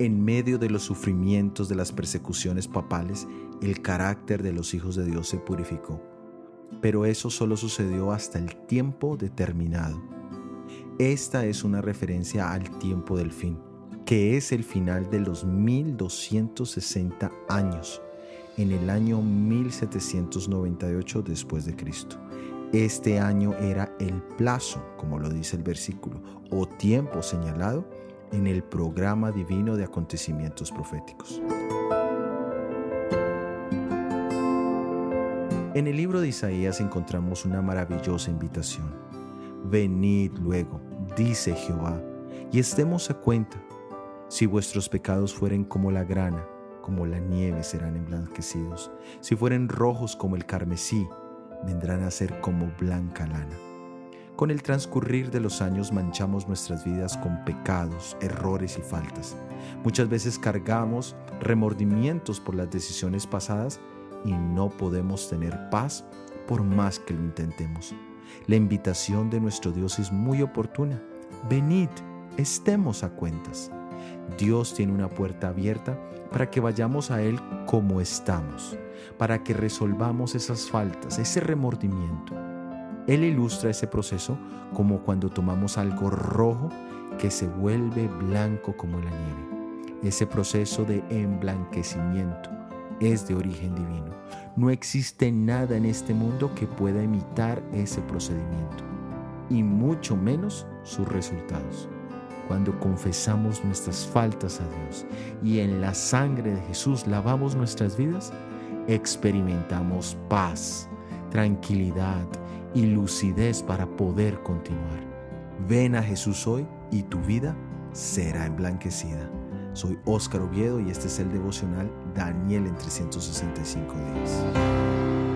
En medio de los sufrimientos de las persecuciones papales, el carácter de los hijos de Dios se purificó. Pero eso solo sucedió hasta el tiempo determinado. Esta es una referencia al tiempo del fin, que es el final de los 1260 años, en el año 1798 después de Cristo. Este año era el plazo, como lo dice el versículo, o tiempo señalado en el programa divino de acontecimientos proféticos. En el libro de Isaías encontramos una maravillosa invitación. Venid luego, dice Jehová, y estemos a cuenta. Si vuestros pecados fueren como la grana, como la nieve serán emblanquecidos. Si fueren rojos como el carmesí, vendrán a ser como blanca lana. Con el transcurrir de los años manchamos nuestras vidas con pecados, errores y faltas. Muchas veces cargamos remordimientos por las decisiones pasadas y no podemos tener paz por más que lo intentemos. La invitación de nuestro Dios es muy oportuna. Venid, estemos a cuentas. Dios tiene una puerta abierta para que vayamos a Él como estamos, para que resolvamos esas faltas, ese remordimiento él ilustra ese proceso como cuando tomamos algo rojo que se vuelve blanco como la nieve. Ese proceso de emblanquecimiento es de origen divino. No existe nada en este mundo que pueda imitar ese procedimiento, y mucho menos sus resultados. Cuando confesamos nuestras faltas a Dios y en la sangre de Jesús lavamos nuestras vidas, experimentamos paz, tranquilidad, y lucidez para poder continuar. Ven a Jesús hoy y tu vida será emblanquecida. Soy Óscar Oviedo y este es el devocional Daniel en 365 días.